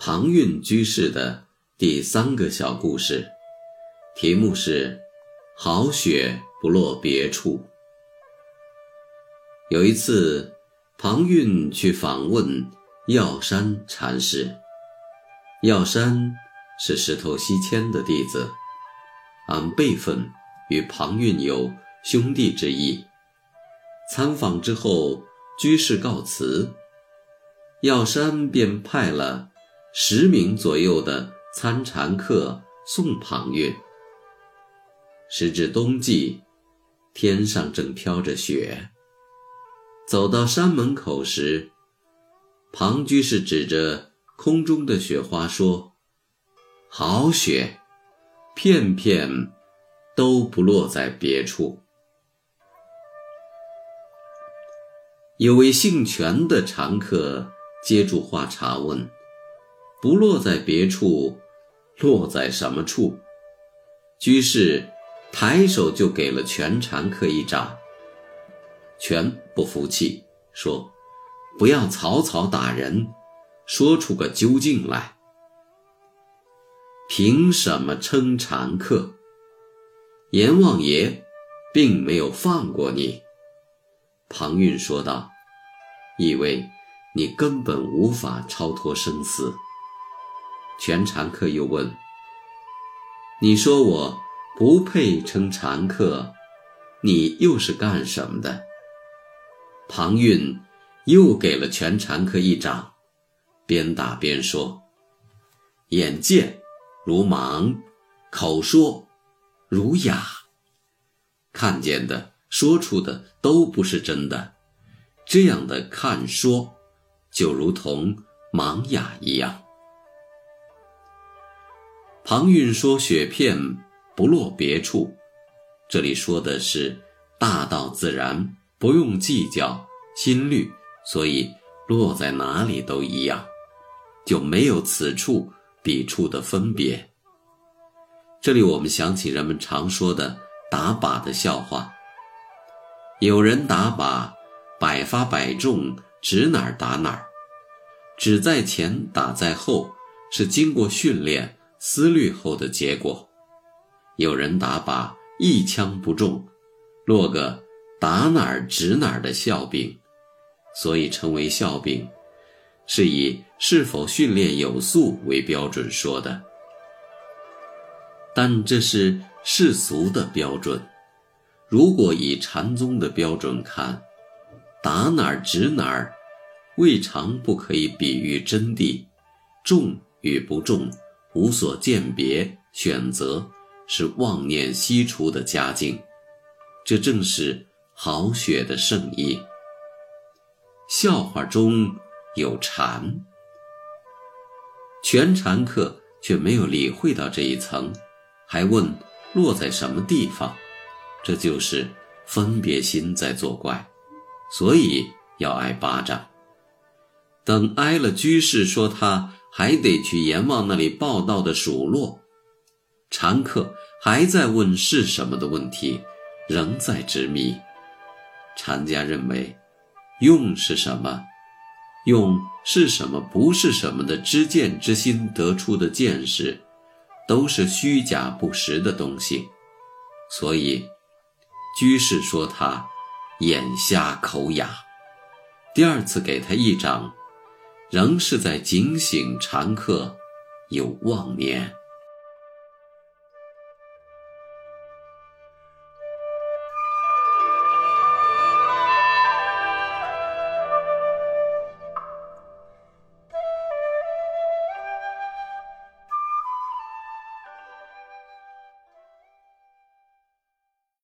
庞蕴居士的第三个小故事，题目是“好雪不落别处”。有一次，庞蕴去访问药山禅师。药山是石头西迁的弟子，按辈分与庞蕴有兄弟之义。参访之后，居士告辞，药山便派了。十名左右的参禅客送庞蕴。时至冬季，天上正飘着雪。走到山门口时，庞居士指着空中的雪花说：“好雪，片片都不落在别处。”有位姓权的常客接住话茬问。不落在别处，落在什么处？居士抬手就给了全禅客一掌。全不服气，说：“不要草草打人，说出个究竟来。凭什么称禅客？阎王爷并没有放过你。”庞蕴说道：“因为你根本无法超脱生死。”全禅客又问：“你说我不配称禅客，你又是干什么的？”庞蕴又给了全禅客一掌，边打边说：“眼见如盲，口说如哑，看见的、说出的都不是真的，这样的看说，就如同盲哑一样。”庞韵说：“雪片不落别处，这里说的是大道自然，不用计较心率，所以落在哪里都一样，就没有此处彼处的分别。”这里我们想起人们常说的打靶的笑话：有人打靶，百发百中，指哪儿打哪儿，指在前，打在后，是经过训练。思虑后的结果，有人打靶一枪不中，落个打哪儿指哪儿的笑柄，所以称为笑柄，是以是否训练有素为标准说的。但这是世俗的标准，如果以禅宗的标准看，打哪儿指哪儿，未尝不可以比喻真谛，重与不重。无所鉴别，选择是妄念悉除的佳境，这正是好雪的圣意。笑话中有禅，全禅客却没有理会到这一层，还问落在什么地方，这就是分别心在作怪，所以要挨巴掌。等挨了居士说他。还得去阎王那里报道的数落，常客还在问是什么的问题，仍在执迷。禅家认为，用是什么，用是什么，不是什么的知见之心得出的见识，都是虚假不实的东西。所以，居士说他眼瞎口哑，第二次给他一掌。仍是在警醒常客有妄念。